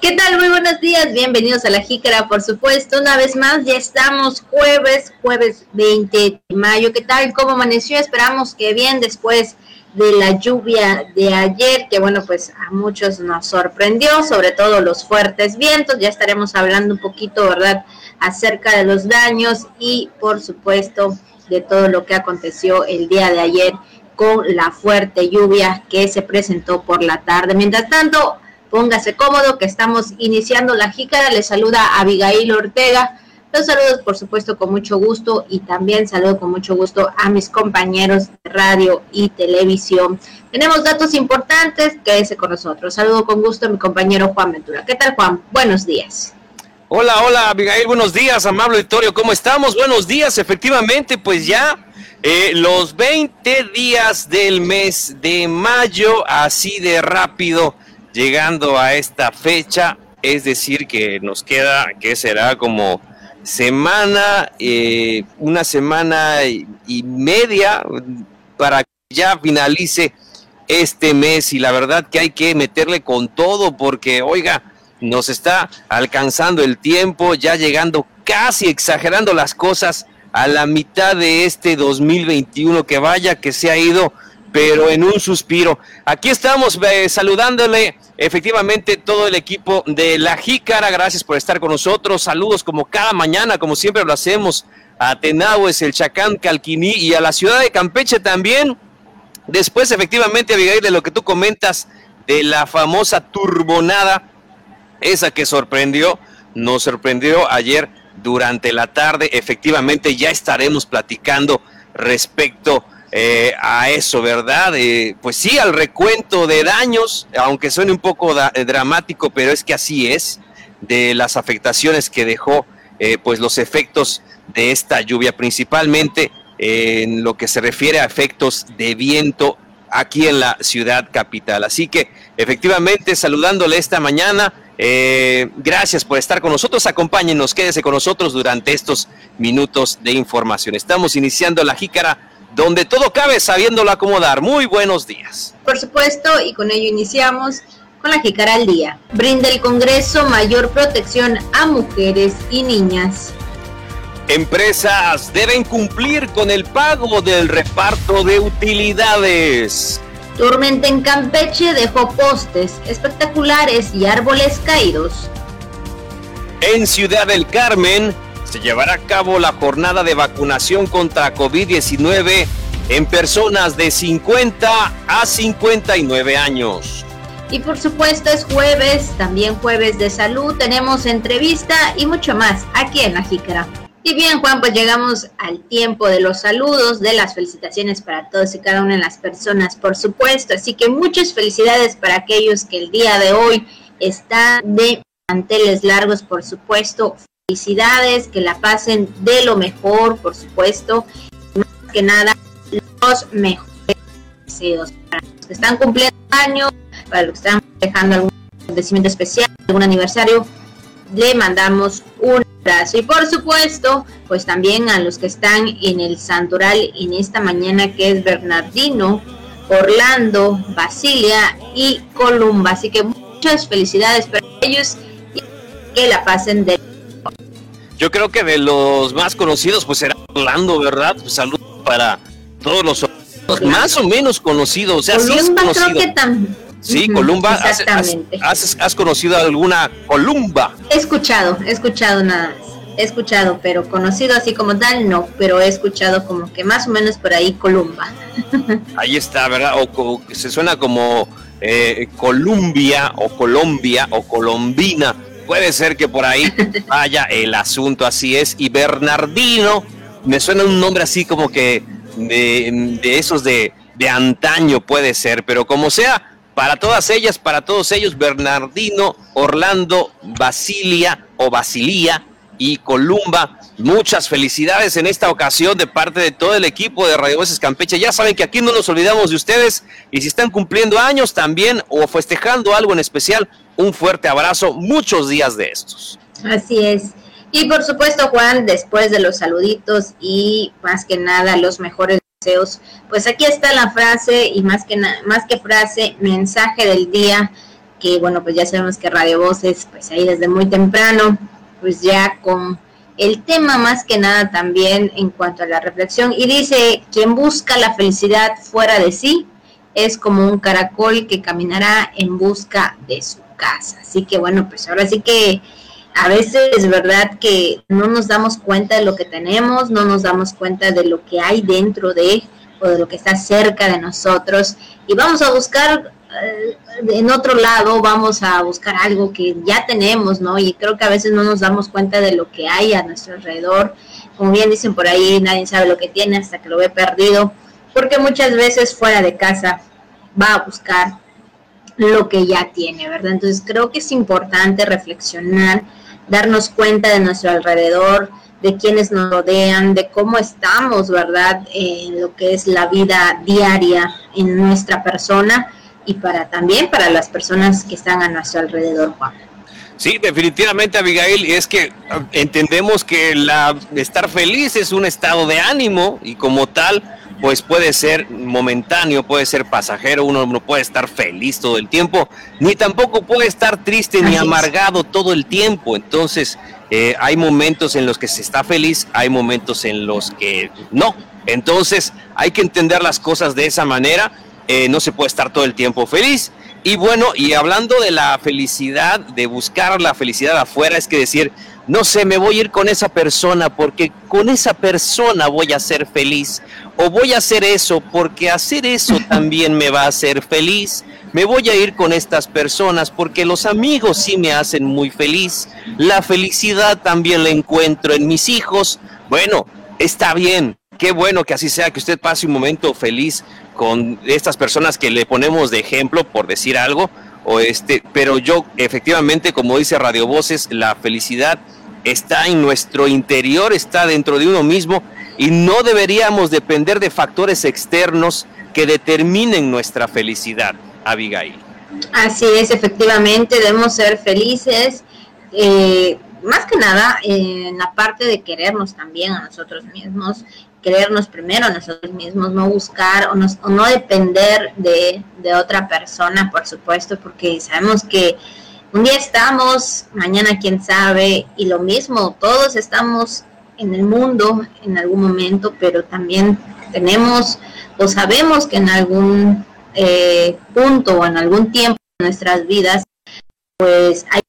¿Qué tal? Muy buenos días, bienvenidos a la Jícara, por supuesto. Una vez más, ya estamos jueves, jueves 20 de mayo. ¿Qué tal? ¿Cómo amaneció? Esperamos que bien después de la lluvia de ayer, que bueno, pues a muchos nos sorprendió, sobre todo los fuertes vientos. Ya estaremos hablando un poquito, ¿verdad?, acerca de los daños y, por supuesto, de todo lo que aconteció el día de ayer con la fuerte lluvia que se presentó por la tarde. Mientras tanto, Póngase cómodo que estamos iniciando la jícara. Le saluda Abigail Ortega. Los saludos, por supuesto, con mucho gusto y también saludo con mucho gusto a mis compañeros de radio y televisión. Tenemos datos importantes, quédese con nosotros. Saludo con gusto a mi compañero Juan Ventura. ¿Qué tal, Juan? Buenos días. Hola, hola, Abigail, buenos días, amable auditorio, ¿cómo estamos? Buenos días, efectivamente, pues ya eh, los 20 días del mes de mayo, así de rápido llegando a esta fecha, es decir, que nos queda, que será como semana, eh, una semana y media para que ya finalice este mes. Y la verdad que hay que meterle con todo porque, oiga, nos está alcanzando el tiempo, ya llegando casi exagerando las cosas a la mitad de este 2021 que vaya que se ha ido pero en un suspiro. Aquí estamos eh, saludándole efectivamente todo el equipo de La Jícara. Gracias por estar con nosotros. Saludos como cada mañana, como siempre lo hacemos, a Tenahues, el Chacán, Calquiní y a la ciudad de Campeche también. Después, efectivamente, Abigail, de lo que tú comentas de la famosa turbonada, esa que sorprendió, nos sorprendió ayer durante la tarde. Efectivamente, ya estaremos platicando respecto eh, a eso, ¿verdad? Eh, pues sí, al recuento de daños, aunque suene un poco eh, dramático, pero es que así es, de las afectaciones que dejó, pues los efectos de esta lluvia, principalmente en lo que se refiere a efectos de viento aquí en la ciudad capital. Así que efectivamente, saludándole esta mañana, gracias por estar con nosotros. Acompáñenos, quédese con nosotros durante estos minutos de información. Estamos iniciando la jícara donde todo cabe sabiéndolo acomodar. Muy buenos días. Por supuesto, y con ello iniciamos con la Jicara al Día. Brinda el Congreso mayor protección a mujeres y niñas. Empresas deben cumplir con el pago del reparto de utilidades. Tormenta en Campeche dejó postes espectaculares y árboles caídos. En Ciudad del Carmen, se llevará a cabo la jornada de vacunación contra COVID-19 en personas de 50 a 59 años. Y por supuesto es jueves, también jueves de salud, tenemos entrevista y mucho más aquí en La Jícara. Y bien, Juan, pues llegamos al tiempo de los saludos, de las felicitaciones para todos y cada una de las personas, por supuesto. Así que muchas felicidades para aquellos que el día de hoy están de manteles largos, por supuesto felicidades, que la pasen de lo mejor, por supuesto. Más que nada, los mejores deseos para los que están cumpliendo años, para los que están dejando algún acontecimiento especial, algún aniversario, le mandamos un abrazo. Y por supuesto, pues también a los que están en el santoral en esta mañana, que es Bernardino, Orlando, Basilia y Columba. Así que muchas felicidades para ellos y que la pasen de yo creo que de los más conocidos, pues será Orlando, ¿verdad? Pues saludos para todos los más o menos conocidos. O sea, sí es conocido. Creo que Sí, Columba. Has, has, conocido alguna Columba? He escuchado, he escuchado nada He escuchado, pero conocido así como tal, no. Pero he escuchado como que más o menos por ahí Columba. Ahí está, ¿verdad? O, se suena como eh, Columbia o Colombia o Colombina puede ser que por ahí vaya el asunto, así es. Y Bernardino, me suena un nombre así como que de, esos de, de antaño puede ser, pero como sea, para todas ellas, para todos ellos, Bernardino, Orlando, Basilia o Basilia y Columba. Muchas felicidades en esta ocasión de parte de todo el equipo de Radio Voces Campeche. Ya saben que aquí no nos olvidamos de ustedes y si están cumpliendo años también o festejando algo en especial, un fuerte abrazo, muchos días de estos. Así es. Y por supuesto, Juan, después de los saluditos y más que nada los mejores deseos, pues aquí está la frase y más que más que frase, mensaje del día que bueno, pues ya sabemos que Radio Voces, pues ahí desde muy temprano, pues ya con el tema más que nada también en cuanto a la reflexión. Y dice, quien busca la felicidad fuera de sí es como un caracol que caminará en busca de su casa. Así que bueno, pues ahora sí que a veces es verdad que no nos damos cuenta de lo que tenemos, no nos damos cuenta de lo que hay dentro de o de lo que está cerca de nosotros y vamos a buscar eh, en otro lado, vamos a buscar algo que ya tenemos, ¿no? Y creo que a veces no nos damos cuenta de lo que hay a nuestro alrededor. Como bien dicen por ahí, nadie sabe lo que tiene hasta que lo ve perdido, porque muchas veces fuera de casa va a buscar lo que ya tiene, ¿verdad? Entonces creo que es importante reflexionar, darnos cuenta de nuestro alrededor, de quienes nos rodean, de cómo estamos, ¿verdad? En lo que es la vida diaria en nuestra persona y para también para las personas que están a nuestro alrededor, Juan. Sí, definitivamente, Abigail, es que ah, entendemos que la estar feliz es un estado de ánimo y como tal, pues puede ser momentáneo, puede ser pasajero, uno no puede estar feliz todo el tiempo, ni tampoco puede estar triste ni amargado todo el tiempo. Entonces, eh, hay momentos en los que se está feliz, hay momentos en los que no. Entonces, hay que entender las cosas de esa manera. Eh, no se puede estar todo el tiempo feliz. Y bueno, y hablando de la felicidad, de buscar la felicidad afuera, es que decir, no sé, me voy a ir con esa persona porque con esa persona voy a ser feliz. O voy a hacer eso porque hacer eso también me va a hacer feliz. Me voy a ir con estas personas porque los amigos sí me hacen muy feliz. La felicidad también la encuentro en mis hijos. Bueno, está bien. Qué bueno que así sea, que usted pase un momento feliz con estas personas que le ponemos de ejemplo, por decir algo. O este, pero yo efectivamente, como dice Radio Voces, la felicidad está en nuestro interior, está dentro de uno mismo y no deberíamos depender de factores externos que determinen nuestra felicidad, Abigail. Así es, efectivamente, debemos ser felices, eh, más que nada en la parte de querernos también a nosotros mismos, querernos primero nosotros mismos, no buscar o, o no depender de, de otra persona, por supuesto, porque sabemos que un día estamos, mañana quién sabe, y lo mismo, todos estamos en el mundo en algún momento, pero también tenemos o sabemos que en algún eh, punto o en algún tiempo de nuestras vidas, pues hay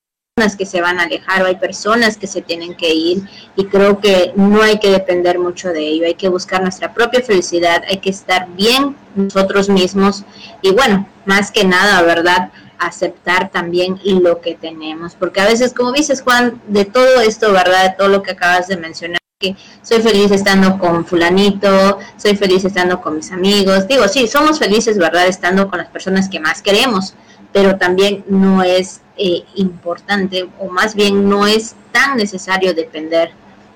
que se van a alejar o hay personas que se tienen que ir y creo que no hay que depender mucho de ello, hay que buscar nuestra propia felicidad, hay que estar bien nosotros mismos y bueno, más que nada, ¿verdad? aceptar también lo que tenemos, porque a veces, como dices Juan, de todo esto, ¿verdad? De todo lo que acabas de mencionar, que soy feliz estando con fulanito, soy feliz estando con mis amigos, digo, sí, somos felices, ¿verdad? Estando con las personas que más queremos, pero también no es eh, importante, o más bien no es tan necesario depender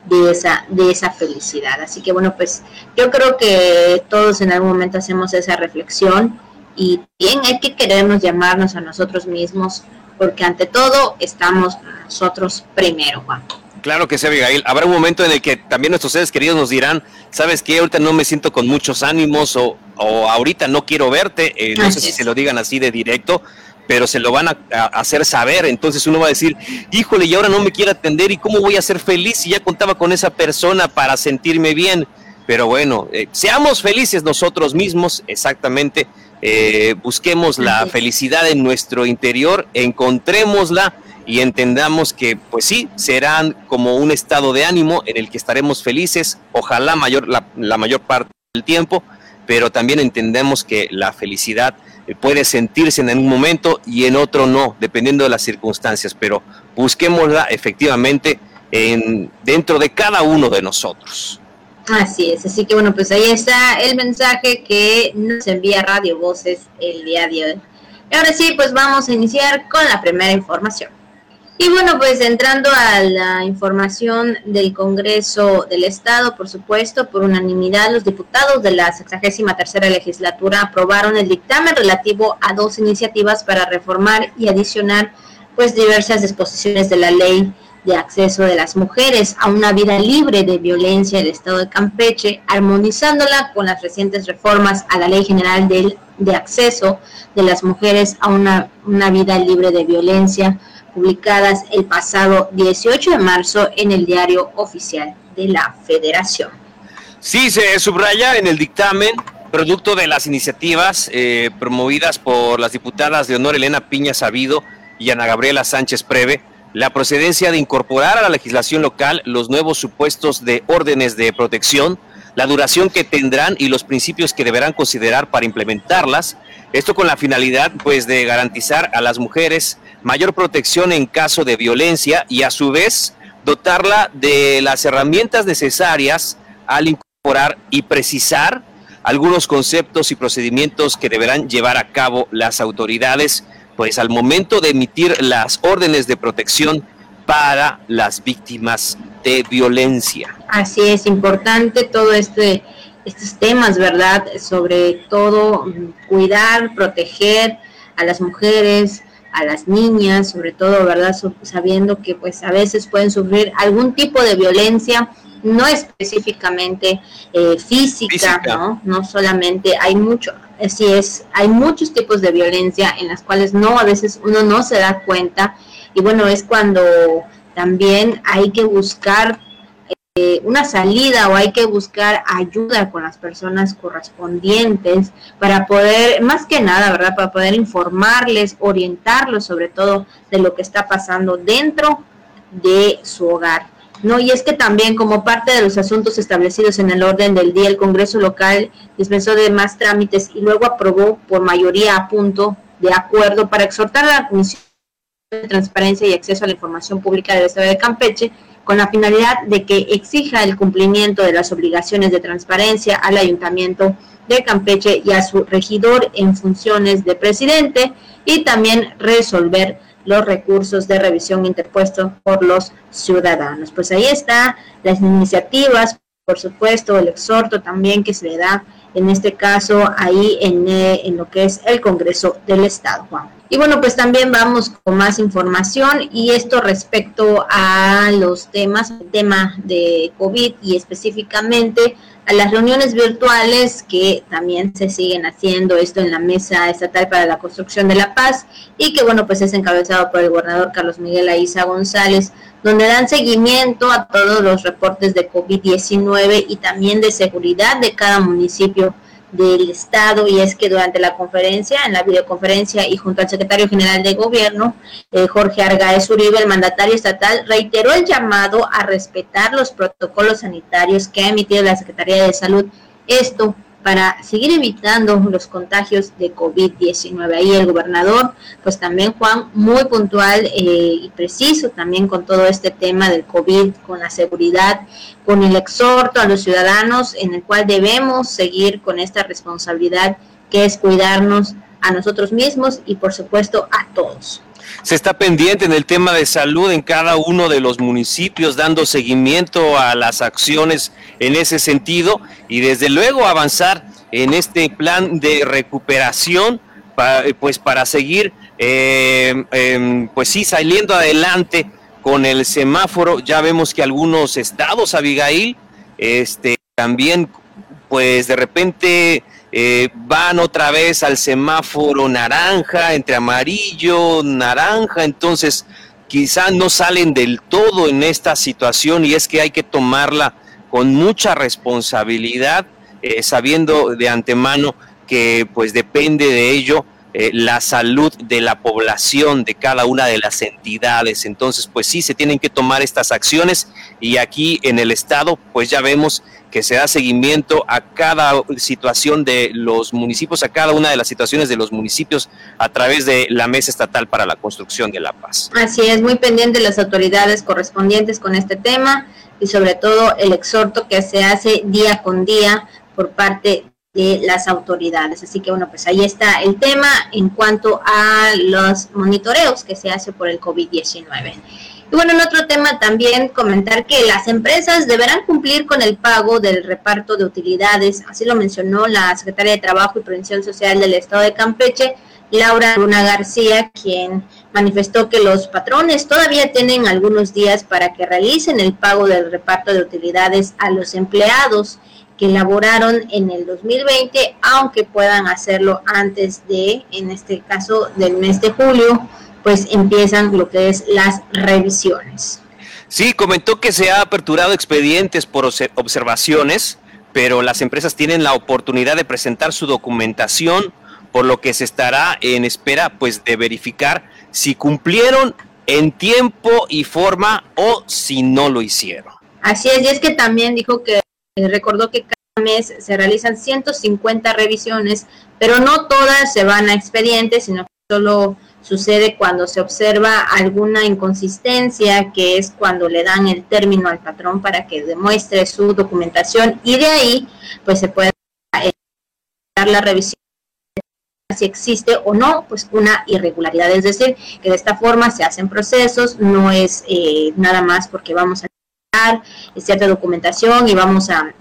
de esa, de esa felicidad. Así que bueno, pues yo creo que todos en algún momento hacemos esa reflexión y bien hay que querernos llamarnos a nosotros mismos, porque ante todo estamos nosotros primero, Juan. Claro que sí, Abigail. Habrá un momento en el que también nuestros seres queridos nos dirán, ¿sabes qué? Ahorita no me siento con muchos ánimos o, o ahorita no quiero verte. Eh, no sé si se lo digan así de directo, pero se lo van a, hacer saber. Entonces uno va a decir, híjole, y ahora no me quiere atender y cómo voy a ser feliz si ya contaba con esa persona para sentirme bien. Pero bueno, eh, seamos felices nosotros mismos, exactamente eh, busquemos la felicidad en nuestro interior, encontrémosla y entendamos que, pues sí, serán como un estado de ánimo en el que estaremos felices, ojalá mayor, la, mayor parte del tiempo, pero también entendemos que la felicidad puede sentirse en un momento y en otro no, dependiendo de las circunstancias, pero busquémosla efectivamente en, dentro de cada uno de nosotros. Así es, así que bueno, pues ahí está el mensaje que nos envía Radio Voces el día de hoy. Y ahora sí, pues vamos a iniciar con la primera información. Y bueno, pues entrando a la información del Congreso del Estado, por supuesto, por unanimidad, los diputados de la 63 tercera legislatura aprobaron el dictamen relativo a dos iniciativas para reformar y adicionar pues diversas disposiciones de la ley de acceso de las mujeres a una vida libre de violencia del Estado de Campeche, armonizándola con las recientes reformas a la Ley General de, de Acceso de las Mujeres a una, una vida libre de violencia, publicadas el pasado 18 de marzo en el Diario Oficial de la Federación. Sí, se subraya en el dictamen producto de las iniciativas eh, promovidas por las diputadas de honor Elena Piña Sabido y Ana Gabriela Sánchez Preve, la procedencia de incorporar a la legislación local los nuevos supuestos de órdenes de protección, la duración que tendrán y los principios que deberán considerar para implementarlas, esto con la finalidad pues de garantizar a las mujeres mayor protección en caso de violencia y a su vez dotarla de las herramientas necesarias al incorporar y precisar algunos conceptos y procedimientos que deberán llevar a cabo las autoridades, pues al momento de emitir las órdenes de protección para las víctimas de violencia. Así es, importante todo este estos temas, ¿verdad? Sobre todo cuidar, proteger a las mujeres, a las niñas, sobre todo, ¿verdad? Sabiendo que pues a veces pueden sufrir algún tipo de violencia no específicamente eh, física, ¿no? No solamente hay mucho, así es, hay muchos tipos de violencia en las cuales no, a veces uno no se da cuenta y bueno, es cuando también hay que buscar una salida o hay que buscar ayuda con las personas correspondientes para poder, más que nada, ¿verdad? Para poder informarles, orientarlos sobre todo de lo que está pasando dentro de su hogar. No, y es que también como parte de los asuntos establecidos en el orden del día, el Congreso local dispensó de más trámites y luego aprobó por mayoría a punto de acuerdo para exhortar a la Comisión de Transparencia y Acceso a la Información Pública del Estado de Campeche con la finalidad de que exija el cumplimiento de las obligaciones de transparencia al Ayuntamiento de Campeche y a su regidor en funciones de presidente y también resolver los recursos de revisión interpuestos por los ciudadanos. Pues ahí está las iniciativas, por supuesto, el exhorto también que se le da en este caso ahí en, eh, en lo que es el Congreso del Estado, Juan. Y bueno, pues también vamos con más información y esto respecto a los temas, el tema de COVID y específicamente a las reuniones virtuales que también se siguen haciendo esto en la Mesa Estatal para la Construcción de la Paz y que bueno, pues es encabezado por el gobernador Carlos Miguel Aiza González, donde dan seguimiento a todos los reportes de COVID-19 y también de seguridad de cada municipio del Estado y es que durante la conferencia, en la videoconferencia y junto al secretario general de Gobierno, eh, Jorge Argaez Uribe, el mandatario estatal, reiteró el llamado a respetar los protocolos sanitarios que ha emitido la Secretaría de Salud. Esto para seguir evitando los contagios de COVID-19. Ahí el gobernador, pues también Juan, muy puntual eh, y preciso también con todo este tema del COVID, con la seguridad, con el exhorto a los ciudadanos en el cual debemos seguir con esta responsabilidad que es cuidarnos a nosotros mismos y por supuesto a todos se está pendiente en el tema de salud en cada uno de los municipios, dando seguimiento a las acciones en ese sentido y desde luego avanzar en este plan de recuperación, pues para seguir, eh, em, pues sí, saliendo adelante con el semáforo. Ya vemos que algunos estados, Abigail, este, también, pues de repente eh, van otra vez al semáforo naranja, entre amarillo, naranja, entonces quizá no salen del todo en esta situación y es que hay que tomarla con mucha responsabilidad, eh, sabiendo de antemano que pues depende de ello eh, la salud de la población, de cada una de las entidades. Entonces, pues sí, se tienen que tomar estas acciones y aquí en el Estado, pues ya vemos que se da seguimiento a cada situación de los municipios, a cada una de las situaciones de los municipios a través de la Mesa Estatal para la Construcción de la Paz. Así es, muy pendiente las autoridades correspondientes con este tema y sobre todo el exhorto que se hace día con día por parte de las autoridades. Así que bueno, pues ahí está el tema en cuanto a los monitoreos que se hace por el COVID-19. Y bueno, en otro tema también comentar que las empresas deberán cumplir con el pago del reparto de utilidades, así lo mencionó la Secretaria de Trabajo y Prevención Social del Estado de Campeche, Laura Luna García, quien manifestó que los patrones todavía tienen algunos días para que realicen el pago del reparto de utilidades a los empleados que laboraron en el 2020, aunque puedan hacerlo antes de, en este caso, del mes de julio, pues empiezan lo que es las revisiones. Sí, comentó que se ha aperturado expedientes por observaciones, pero las empresas tienen la oportunidad de presentar su documentación, por lo que se estará en espera pues de verificar si cumplieron en tiempo y forma o si no lo hicieron. Así es, y es que también dijo que eh, recordó que cada mes se realizan 150 revisiones, pero no todas se van a expedientes, sino que solo sucede cuando se observa alguna inconsistencia, que es cuando le dan el término al patrón para que demuestre su documentación y de ahí pues se puede eh, dar la revisión si existe o no pues una irregularidad, es decir, que de esta forma se hacen procesos, no es eh, nada más porque vamos a cierta documentación y vamos a,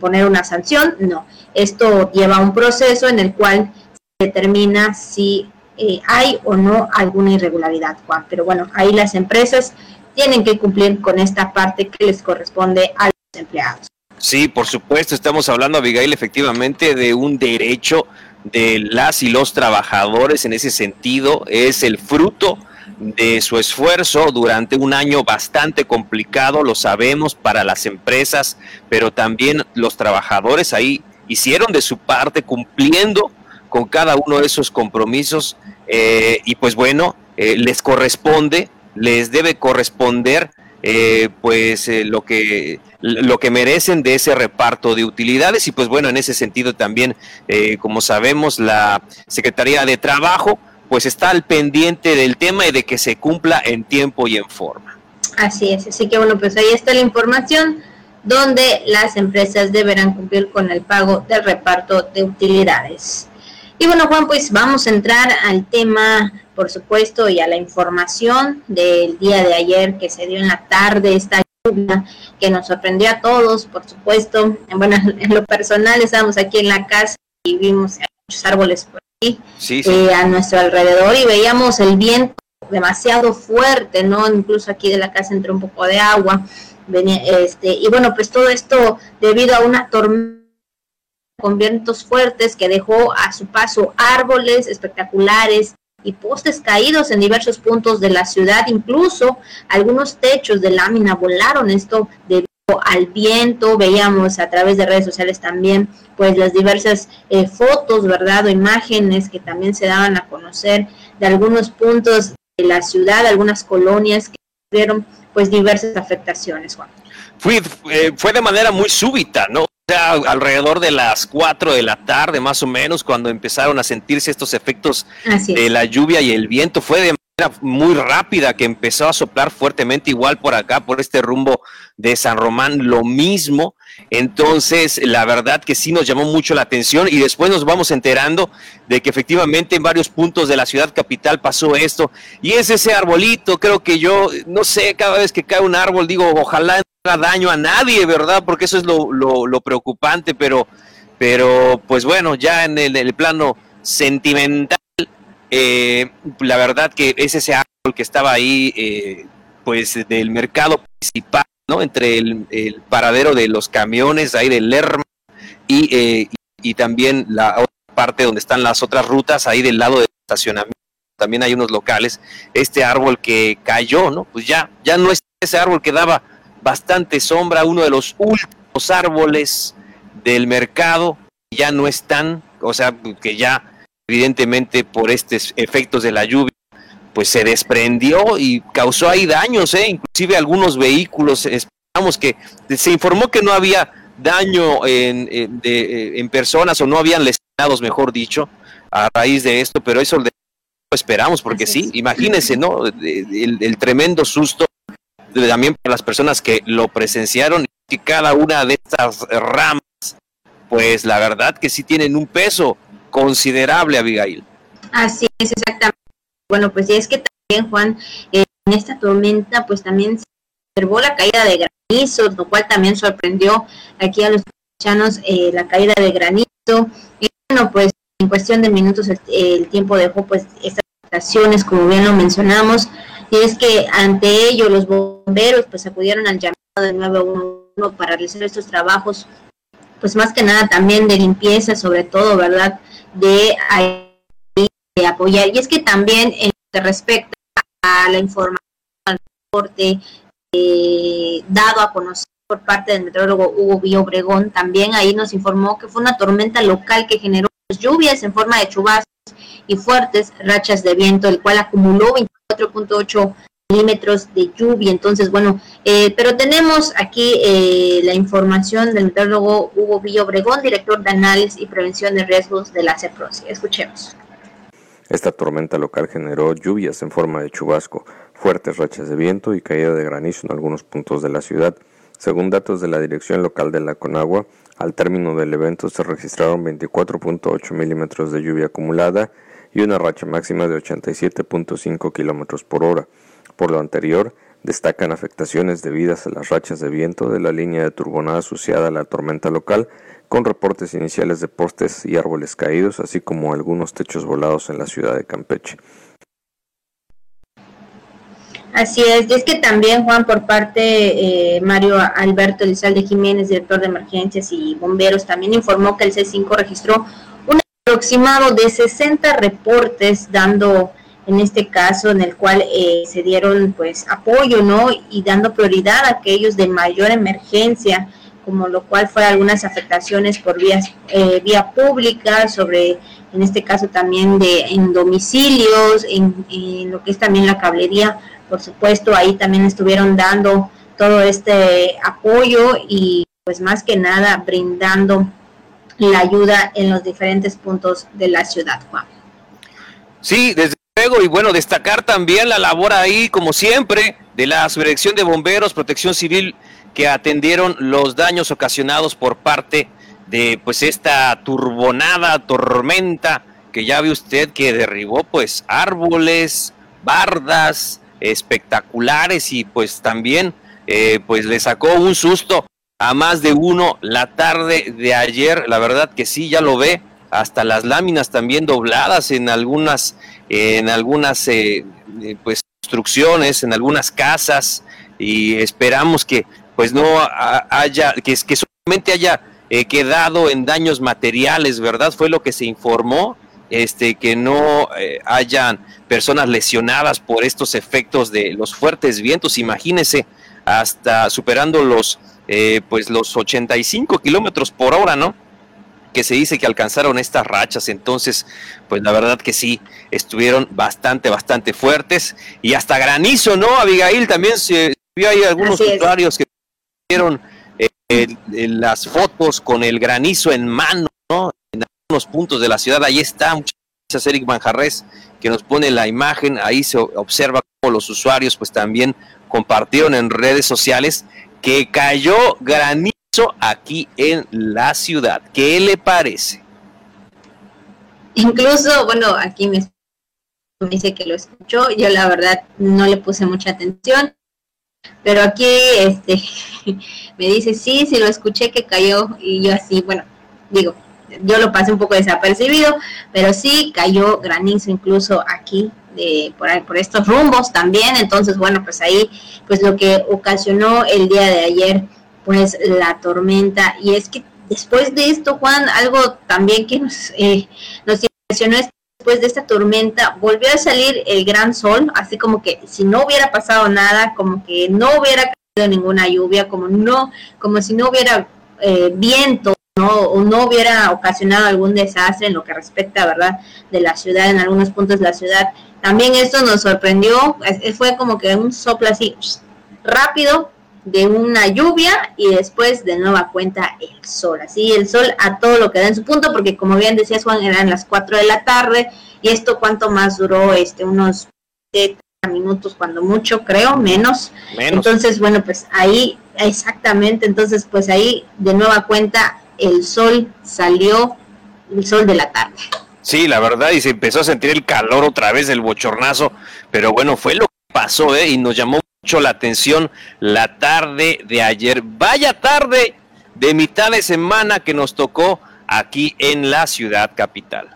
poner una sanción. No, esto lleva un proceso en el cual se determina si eh, hay o no alguna irregularidad, Juan. Pero bueno, ahí las empresas tienen que cumplir con esta parte que les corresponde a los empleados. Sí, por supuesto, estamos hablando, Abigail, efectivamente de un derecho de las y los trabajadores en ese sentido, es el fruto de su esfuerzo durante un año bastante complicado, lo sabemos, para las empresas, pero también los trabajadores ahí hicieron de su parte cumpliendo con cada uno de esos compromisos eh, y pues bueno, eh, les corresponde, les debe corresponder eh, pues lo que lo que merecen de ese reparto de utilidades y pues bueno en ese sentido también como sabemos la Secretaría de Trabajo pues está al pendiente del tema y de que se cumpla en tiempo y en forma. Así es, así que bueno, pues ahí está la información donde las empresas deberán cumplir con el pago del reparto de utilidades. Y bueno, Juan, pues vamos a entrar al tema, por supuesto, y a la información del día de ayer que se dio en la tarde, esta lluvia que nos sorprendió a todos, por supuesto. Bueno, en lo personal estábamos aquí en la casa y vimos muchos árboles por eh, a nuestro alrededor y veíamos el viento demasiado fuerte, ¿no? Incluso aquí de la casa entró un poco de agua. este, y bueno, pues todo esto debido a una tormenta con vientos fuertes que dejó a su paso árboles espectaculares y postes caídos en diversos puntos de la ciudad, incluso algunos techos de lámina volaron esto debido al viento, veíamos a través de redes sociales también pues las diversas eh, fotos, ¿verdad? O imágenes que también se daban a conocer de algunos puntos de la ciudad, algunas colonias que tuvieron pues diversas afectaciones, Juan. Fue, eh, fue de manera muy súbita, ¿no? Sea, alrededor de las 4 de la tarde, más o menos, cuando empezaron a sentirse estos efectos de la lluvia y el viento. Fue de muy rápida que empezó a soplar fuertemente, igual por acá, por este rumbo de San Román, lo mismo. Entonces, la verdad que sí nos llamó mucho la atención y después nos vamos enterando de que efectivamente en varios puntos de la ciudad capital pasó esto. Y es ese arbolito, creo que yo, no sé, cada vez que cae un árbol, digo, ojalá no haga daño a nadie, ¿verdad? Porque eso es lo, preocupante, pero, pero pues bueno, ya en el, plano sentimental, eh, la verdad que es ese árbol que estaba ahí, eh, pues del mercado principal entre el, paradero de los camiones ahí de Lerma eh, y, también la otra parte donde están las otras rutas ahí del lado del estacionamiento. También hay unos locales. Este árbol que cayó, ¿no? Pues ya, ya no es ese árbol que daba bastante sombra, uno de los últimos árboles del mercado, ya no están, o sea, que ya evidentemente por estos efectos de la lluvia pues se desprendió y causó ahí daños, ¿eh? inclusive algunos vehículos, esperamos que se informó que no había daño en, en, personas o no habían lesionados, mejor dicho, a raíz de esto, pero eso lo esperamos, porque sí, imagínense, ¿no? El, tremendo susto también para las personas que lo presenciaron y que cada una de estas ramas, pues la verdad que sí tienen un peso considerable, Abigail. Así es, exactamente bueno, pues es que también, Juan, eh, en esta tormenta, pues también se observó la caída de granizo, lo cual también sorprendió aquí a los chichanos eh, la caída de granizo. Y bueno, pues en cuestión de minutos el, tiempo dejó pues estas estaciones, como bien lo mencionamos, y es que ante ello los bomberos pues acudieron al llamado de 911 para realizar estos trabajos, pues más que nada también de limpieza, sobre todo, ¿verdad? De, de apoyar. Y es que también en lo que respecta a la información, al reporte eh, dado a conocer por parte del meteorólogo Hugo Bío Obregón, también ahí nos informó que fue una tormenta local que generó lluvias en forma de chubascos y fuertes rachas de viento, el cual acumuló 24.8 milímetros de lluvia. Entonces, bueno, eh, pero tenemos aquí eh, la información del meteorólogo Hugo Villa Obregón, director de análisis y prevención de riesgos de la CEPROSI. Escuchemos. Esta tormenta local generó lluvias en forma de chubasco, fuertes rachas de viento y caída de granizo en algunos puntos de la ciudad. Según datos de la Dirección Local de la Conagua, al término del evento se registraron 24.8 milímetros de lluvia acumulada y una racha máxima de 87.5 kilómetros por hora. Por lo anterior, destacan afectaciones debidas a las rachas de viento de la línea de turbonada asociada a la tormenta local, con reportes iniciales de postes y árboles caídos, así como algunos techos volados en la ciudad de Campeche. Así es, y es que también, Juan, por parte eh, Mario Alberto Elizalde Jiménez, director de emergencias y bomberos, también informó que el C5 registró un aproximado de 60 reportes, dando en este caso en el cual eh, se dieron pues apoyo, ¿no? Y dando prioridad a aquellos de mayor emergencia, como lo cual fue algunas afectaciones por vías, eh, vía pública, sobre, en este caso también de en domicilios, en, en lo que es también la cablería por supuesto, ahí también estuvieron dando todo este apoyo y pues más que nada brindando la ayuda en los diferentes puntos de la ciudad, Juan. Sí, desde y bueno, destacar también la labor ahí, como siempre, de la Subdirección de Bomberos, Protección Civil, que atendieron los daños ocasionados por parte de pues esta turbonada tormenta que ya ve usted que derribó pues árboles, bardas, espectaculares y pues también eh, pues le sacó un susto a más de uno la tarde de ayer, la verdad que sí, ya lo ve, hasta las láminas también dobladas en algunas, en algunas eh, eh, pues construcciones, en algunas casas y esperamos que pues no haya, que, que solamente haya quedado en daños materiales, ¿verdad? Fue lo que se informó este, que no eh, hayan personas lesionadas por estos efectos de los fuertes vientos. Imagínese, hasta superando los, eh, pues los 85 kilómetros por hora, ¿no? Que se dice que alcanzaron estas rachas, entonces, pues la verdad que sí, estuvieron bastante, bastante fuertes y hasta granizo, ¿no? Abigail también se vio ahí algunos usuarios que vieron eh, las fotos con el granizo en mano, ¿no? puntos de la ciudad. Ahí está, muchas gracias Eric Manjarres, que nos pone la imagen. Ahí se observa cómo los usuarios pues también compartieron en redes sociales que cayó granizo aquí en la ciudad. ¿Qué le parece? Incluso, bueno, aquí me, dice que lo escuchó, yo la verdad no le puse mucha atención, pero aquí este me dice, sí, sí lo escuché que cayó y yo así, bueno, digo, yo lo pasé un poco desapercibido, pero sí cayó granizo incluso aquí de por, por estos rumbos también, entonces bueno, pues ahí pues lo que ocasionó el día de ayer pues la tormenta y es que después de esto Juan, algo también que nos, eh, nos impresionó es que después de esta tormenta volvió a salir el gran sol, así como que si no hubiera pasado nada, como que no hubiera caído ninguna lluvia, como no, como si no hubiera eh, viento no, o no hubiera ocasionado algún desastre en lo que respecta, ¿verdad?, de la ciudad, en algunos puntos de la ciudad. También esto nos sorprendió, fue como que un soplo así rápido de una lluvia y después de nueva cuenta el sol. Así el sol a todo lo que da en su punto, porque como bien decías Juan, eran las 4 de la tarde y esto cuánto más duró, este, unos 30 minutos cuando mucho, creo, menos. menos. Entonces, bueno, pues ahí, exactamente, entonces pues ahí de nueva cuenta el sol salió, el sol de la tarde. Sí, la verdad, y se empezó a sentir el calor otra vez, el bochornazo, pero bueno, fue lo que pasó, ¿eh? Y nos llamó mucho la atención la tarde de ayer. Vaya tarde de mitad de semana que nos tocó aquí en la ciudad capital.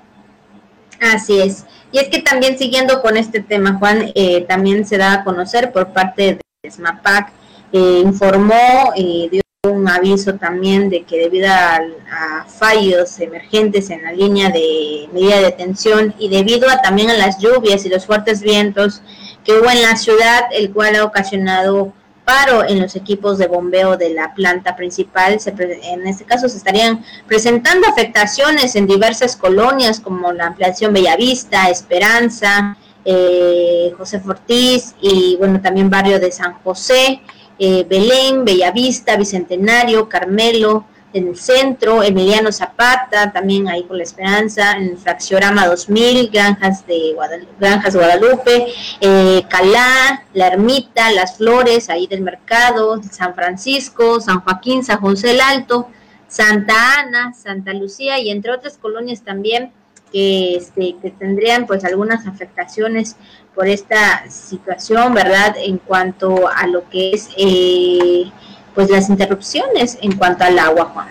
Así es. Y es que también siguiendo con este tema, Juan, eh, también se da a conocer por parte de SMAPAC, eh, informó, y dio un aviso también de que debido a, a, fallos emergentes en la línea de medida de detención y debido a también a las lluvias y los fuertes vientos que hubo en la ciudad, el cual ha ocasionado paro en los equipos de bombeo de la planta principal. en este caso se estarían presentando afectaciones en diversas colonias como la ampliación Bellavista, Esperanza, eh, José Fortís y bueno también barrio de San José, eh, Belén, Bellavista, Bicentenario, Carmelo, en el centro, Emiliano Zapata, también ahí con la Esperanza, en Fracciorama 2000, Granjas de Guadalupe, Granjas Guadalupe eh, Calá, La Ermita, Las Flores, ahí del Mercado, San Francisco, San Joaquín, San José el Alto, Santa Ana, Santa Lucía y entre otras colonias también que, este, que tendrían pues algunas afectaciones por esta situación, ¿verdad? En cuanto a lo que es... Eh, pues las interrupciones en cuanto al agua, Juan.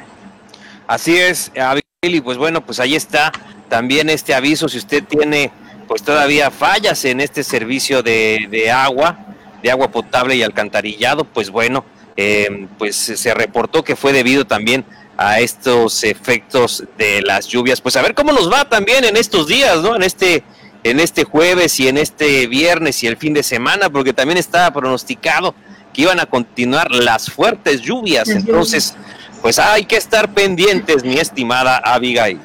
Así es, Abigail, y pues bueno, pues ahí está también este aviso, si usted tiene pues todavía fallas en este servicio de, agua, de agua potable y alcantarillado, pues bueno, eh, pues se reportó que fue debido también a estos efectos de las lluvias. Pues a ver cómo nos va también en estos días, ¿no? En este, en este jueves y en este viernes y el fin de semana, porque también está pronosticado que iban a continuar las fuertes lluvias. Entonces, pues hay que estar pendientes, mi estimada Abigail.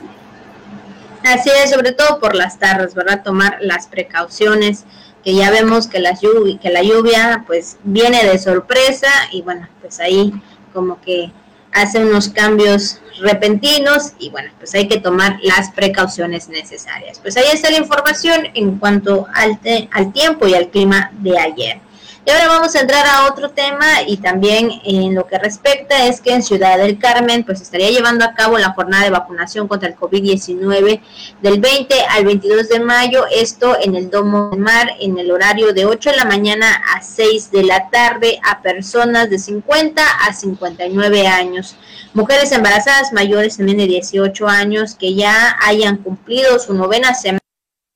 Así es, sobre todo por las tardes, ¿verdad? Tomar las precauciones, que ya vemos que la lluvia, que la lluvia pues viene de sorpresa y bueno, pues ahí como que hace unos cambios repentinos y bueno, pues hay que tomar las precauciones necesarias. Pues ahí está la información en cuanto al, al tiempo y al clima de ayer. Y ahora vamos a entrar a otro tema y también en lo que respecta es que en Ciudad del Carmen pues estaría llevando a cabo la jornada de vacunación contra el COVID-19 del 20 al 22 de mayo, esto en el Domo del Mar en el horario de 8 de la mañana a 6 de la tarde a personas de 50 a 59 años, mujeres embarazadas mayores también de 18 años que ya hayan cumplido su novena semana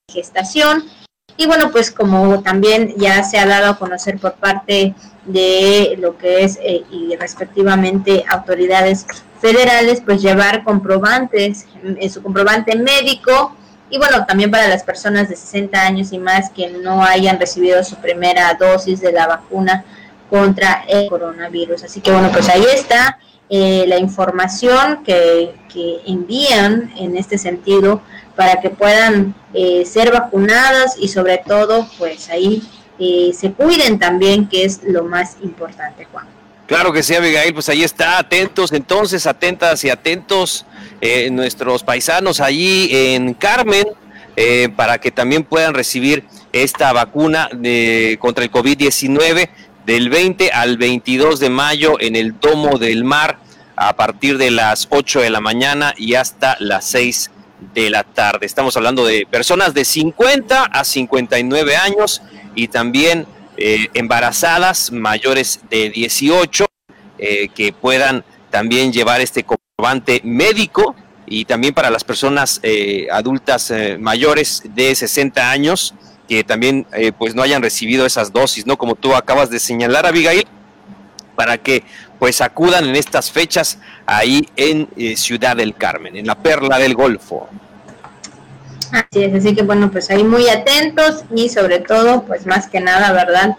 de gestación y bueno, pues como también ya se ha dado a conocer por parte de lo que es eh, y respectivamente autoridades federales, pues llevar comprobantes, su comprobante médico y bueno, también para las personas de 60 años y más que no hayan recibido su primera dosis de la vacuna contra el coronavirus. Así que bueno, pues ahí está eh, la información que, que envían en este sentido para que puedan eh, ser vacunadas y sobre todo pues ahí eh, se cuiden también, que es lo más importante, Juan. Claro que sí, Abigail, pues ahí está, atentos entonces, atentas y atentos eh, nuestros paisanos allí en Carmen, para que también puedan recibir esta vacuna de, contra el COVID-19 del 20 al 22 de mayo en el Domo del Mar a partir de las 8 de la mañana y hasta las 6 de la tarde. Estamos hablando de personas de 50 a 59 años y también eh, embarazadas mayores de 18 eh, que puedan también llevar este comprobante médico y también para las personas eh, adultas mayores de 60 años que también pues no hayan recibido esas dosis, ¿no? Como tú acabas de señalar, Abigail, para que pues acudan en estas fechas ahí en eh, Ciudad del Carmen, en la Perla del Golfo. Así es, así que bueno, pues ahí muy atentos y sobre todo, pues más que nada, ¿verdad?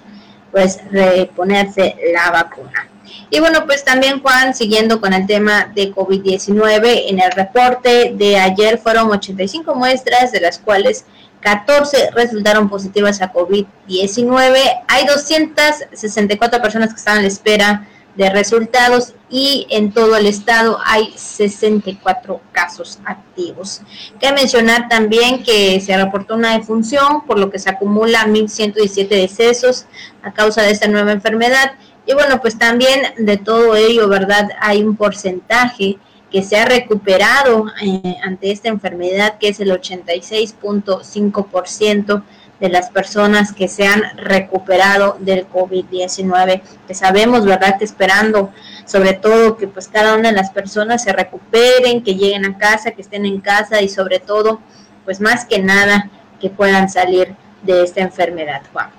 Pues reponerse la vacuna. Y bueno, pues también Juan, siguiendo con el tema de COVID-19, en el reporte de ayer fueron 85 muestras, de las cuales 14 resultaron positivas a COVID-19. Hay 264 personas que están a la espera de resultados y en todo el estado hay 64 casos activos. que mencionar también que se reportó una defunción, por lo que se acumula 1.117 decesos a causa de esta nueva enfermedad. Y bueno, pues también de todo ello, ¿verdad? Hay un porcentaje que se ha recuperado eh, ante esta enfermedad, que es el 86.5% de las personas que se han recuperado del COVID-19, que sabemos, ¿verdad?, que esperando sobre todo que pues cada una de las personas se recuperen, que lleguen a casa, que estén en casa y sobre todo pues más que nada que puedan salir de esta enfermedad, Juan.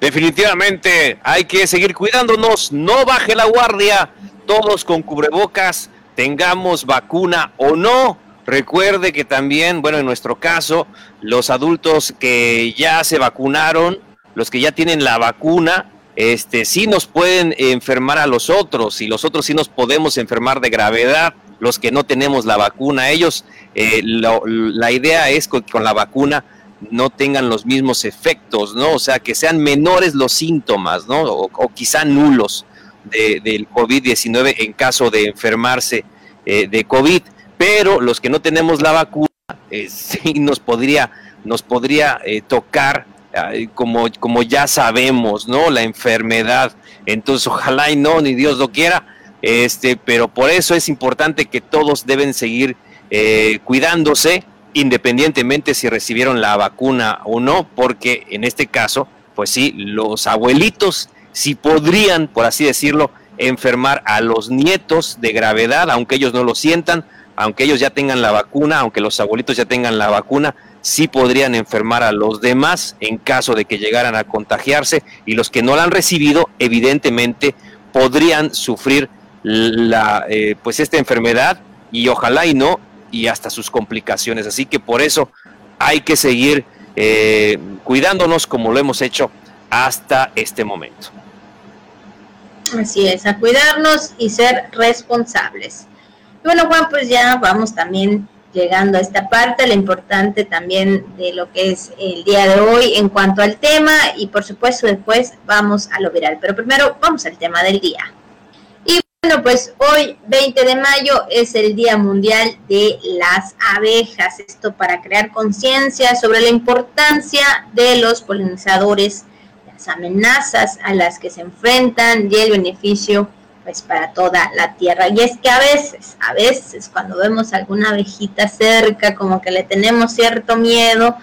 Definitivamente hay que seguir cuidándonos, no baje la guardia, todos con cubrebocas, tengamos vacuna o no. Recuerde que también, bueno, en nuestro caso, los adultos que ya se vacunaron, los que ya tienen la vacuna, este, sí nos pueden enfermar a los otros y los otros sí nos podemos enfermar de gravedad, los que no tenemos la vacuna. Ellos, eh, la idea es que con la vacuna no tengan los mismos efectos, ¿no? O sea, que sean menores los síntomas, ¿no? O, quizá nulos del COVID-19 en caso de enfermarse eh, de COVID. Pero los que no tenemos la vacuna, eh, sí nos podría, nos podría eh, tocar, como, como ya sabemos, ¿no? La enfermedad. Entonces, ojalá y no, ni Dios lo quiera. Este, pero por eso es importante que todos deben seguir cuidándose, independientemente si recibieron la vacuna o no, porque en este caso, pues sí, los abuelitos sí podrían, por así decirlo, enfermar a los nietos de gravedad, aunque ellos no lo sientan, aunque ellos ya tengan la vacuna, aunque los abuelitos ya tengan la vacuna, sí podrían enfermar a los demás en caso de que llegaran a contagiarse y los que no la han recibido, evidentemente, podrían sufrir la, eh, pues esta enfermedad y ojalá y no y hasta sus complicaciones. Así que por eso hay que seguir eh, cuidándonos como lo hemos hecho hasta este momento. Así es, a cuidarnos y ser responsables. bueno, Juan, pues ya vamos también llegando a esta parte, lo importante también de lo que es el día de hoy en cuanto al tema y por supuesto después vamos a lo viral. Pero primero vamos al tema del día. Bueno, pues hoy, 20 de mayo, es el Día Mundial de las Abejas. Esto para crear conciencia sobre la importancia de los polinizadores, las amenazas a las que se enfrentan y el beneficio pues para toda la tierra. Y es que a veces, a veces cuando vemos alguna abejita cerca, como que le tenemos cierto miedo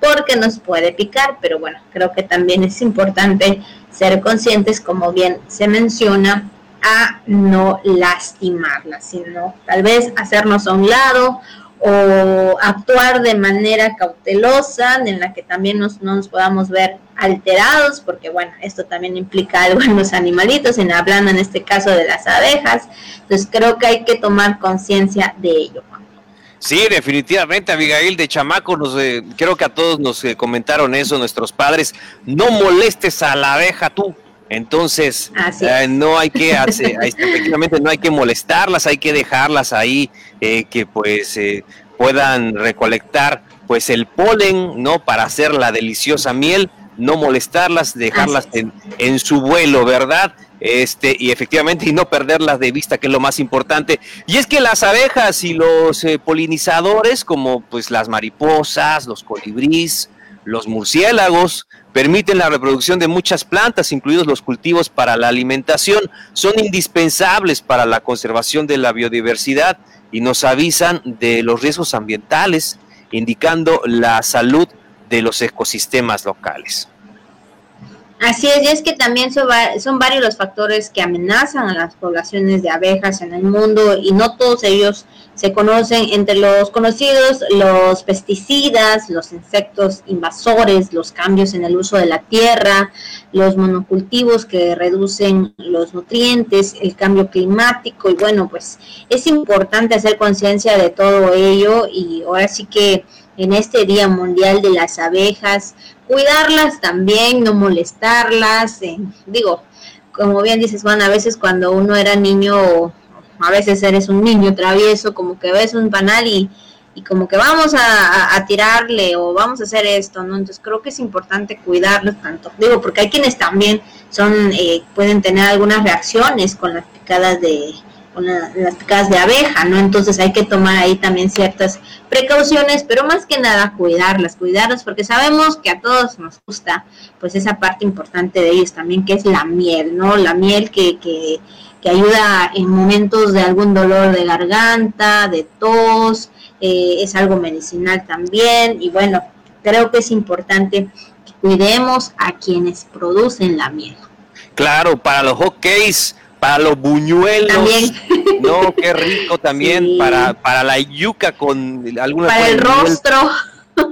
porque nos puede picar, pero bueno, creo que también es importante ser conscientes, como bien se menciona, a no lastimarla, sino tal vez hacernos a un lado o actuar de manera cautelosa, en la que también nos, no nos podamos ver alterados, porque bueno, esto también implica algo en los animalitos, en hablando en este caso de las abejas, entonces creo que hay que tomar conciencia de ello. Sí, definitivamente, Abigail, de chamaco, nos, eh, creo que a todos nos eh, comentaron eso nuestros padres, no molestes a la abeja tú, entonces, eh, no hay que hacer, efectivamente no hay que molestarlas, hay que dejarlas ahí eh, que pues eh, puedan recolectar pues el polen, ¿no? Para hacer la deliciosa miel, no molestarlas, dejarlas en, en, su vuelo, ¿verdad? Este, y efectivamente, y no perderlas de vista, que es lo más importante. Y es que las abejas y los polinizadores, como pues las mariposas, los colibríes, los murciélagos, permiten la reproducción de muchas plantas, incluidos los cultivos para la alimentación. Son indispensables para la conservación de la biodiversidad y nos avisan de los riesgos ambientales, indicando la salud de los ecosistemas locales. Así es, y es que también son, son, varios los factores que amenazan a las poblaciones de abejas en el mundo y no todos ellos se conocen. Entre los conocidos, los pesticidas, los insectos invasores, los cambios en el uso de la tierra, los monocultivos que reducen los nutrientes, el cambio climático y bueno, pues es importante hacer conciencia de todo ello y ahora sí que en este Día Mundial de las Abejas, cuidarlas también, no molestarlas, eh, digo, como bien dices Juan, a veces cuando uno era niño a veces eres un niño travieso, como que ves un panal y, y como que vamos a, tirarle o vamos a hacer esto, ¿no? Entonces creo que es importante cuidarlos tanto, digo, porque hay quienes también son, eh, pueden tener algunas reacciones con las picadas de, con las picadas de abeja, ¿no? Entonces hay que tomar ahí también ciertas precauciones, pero más que nada cuidarlas, cuidarlas, porque sabemos que a todos nos gusta, pues esa parte importante de ellos también, que es la miel, ¿no? La miel que, que que ayuda en momentos de algún dolor de garganta, de tos, eh, es algo medicinal también y bueno, creo que es importante que cuidemos a quienes producen la miel. Claro, para los hotcakes, para los buñuelos. También. No, qué rico también para, para la yuca con alguna Para el rostro.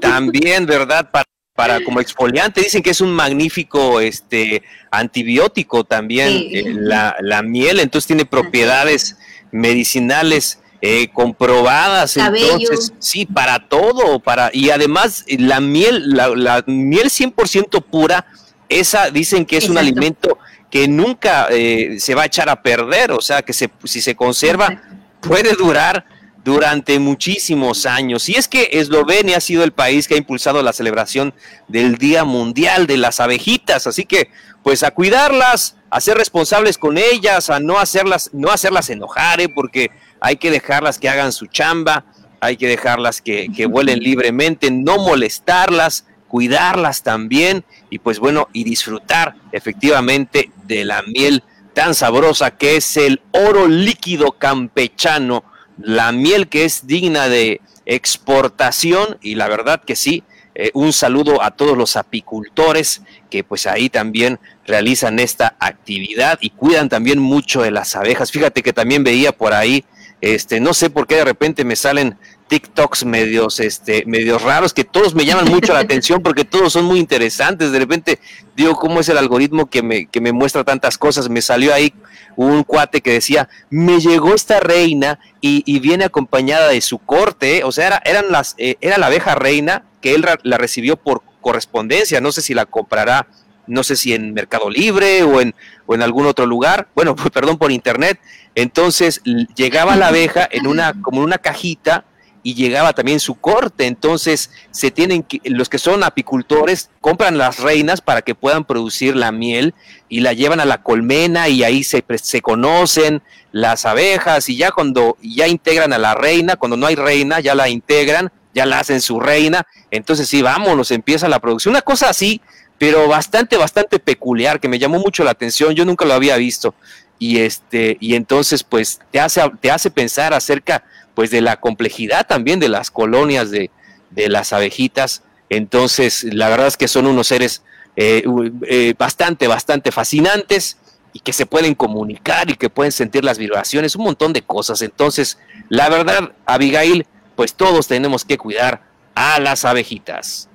También, ¿verdad? Para, para como exfoliante, dicen que es un magnífico este antibiótico también eh, la, la, miel, entonces tiene propiedades medicinales eh, comprobadas. Entonces, sí, para todo, para y además la miel, la, la miel 100% pura, esa dicen que es un alimento que nunca eh, se va a echar a perder, o sea, que se, si se conserva puede durar durante muchísimos años. Y es que Eslovenia ha sido el país que ha impulsado la celebración del Día Mundial de las Abejitas, así que pues a cuidarlas, a ser responsables con ellas, a no hacerlas, no hacerlas enojar, ¿eh? porque hay que dejarlas que hagan su chamba, hay que dejarlas que, que vuelen libremente, no molestarlas, cuidarlas también y pues bueno, y disfrutar efectivamente de la miel tan sabrosa que es el oro líquido campechano, la miel que es digna de exportación y la verdad que sí, eh, un saludo a todos los apicultores que pues ahí también realizan esta actividad y cuidan también mucho de las abejas. Fíjate que también veía por ahí, este, no sé por qué de repente me salen TikToks medios, este, medios raros que todos me llaman mucho la atención porque todos son muy interesantes. De repente digo, ¿cómo es el algoritmo que me, que me muestra tantas cosas? Me salió ahí un cuate que decía, me llegó esta reina y, viene acompañada de su corte, o sea, era, eran las, eh, era la abeja reina que él la recibió por correspondencia, no sé si la comprará, no sé si en Mercado Libre o en, o en algún otro lugar, bueno, perdón, por internet. Entonces llegaba la abeja en una, como en una cajita y llegaba también su corte. Entonces, se tienen que, los que son apicultores compran las reinas para que puedan producir la miel y la llevan a la colmena y ahí se, se conocen las abejas y ya cuando ya integran a la reina, cuando no hay reina, ya la integran, ya la hacen su reina. Entonces, sí, vámonos, empieza la producción. Una cosa así, pero bastante, bastante peculiar, que me llamó mucho la atención. Yo nunca lo había visto. Y este, y entonces, pues, te hace, te hace pensar acerca pues de la complejidad también de las colonias de, las abejitas. Entonces, la verdad es que son unos seres eh, eh, bastante, bastante fascinantes y que se pueden comunicar y que pueden sentir las vibraciones, un montón de cosas. Entonces, la verdad, Abigail, pues todos tenemos que cuidar a las abejitas.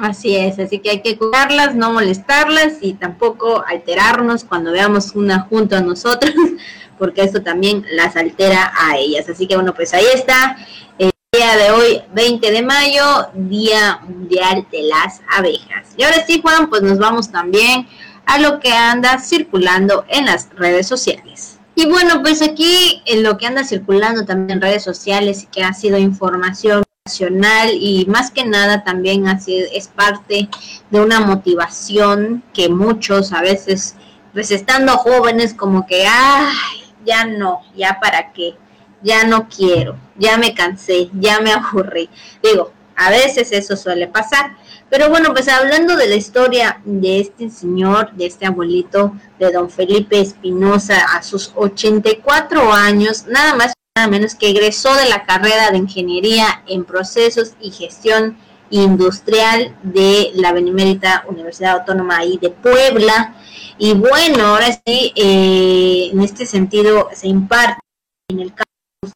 Así es, así que hay que cuidarlas, no molestarlas y tampoco alterarnos cuando veamos una junto a nosotros, porque esto también las altera a ellas. Así que bueno, pues ahí está el día de hoy, 20 de mayo, Día Mundial de las Abejas. Y ahora sí, Juan, pues nos vamos también a lo que anda circulando en las redes sociales. Y bueno, pues aquí en lo que anda circulando también en redes sociales y que ha sido información y más que nada también así es parte de una motivación que muchos a veces pues estando jóvenes como que ay ya no, ya para qué, ya no quiero, ya me cansé, ya me aburrí. Digo, a veces eso suele pasar. Pero bueno, pues hablando de la historia de este señor, de este abuelito, de don Felipe Espinosa, a sus 84 años, nada más menos que egresó de la carrera de Ingeniería en Procesos y Gestión Industrial de la Benemérita Universidad Autónoma ahí de Puebla. Y bueno, ahora sí, eh, en este sentido se imparte en el campus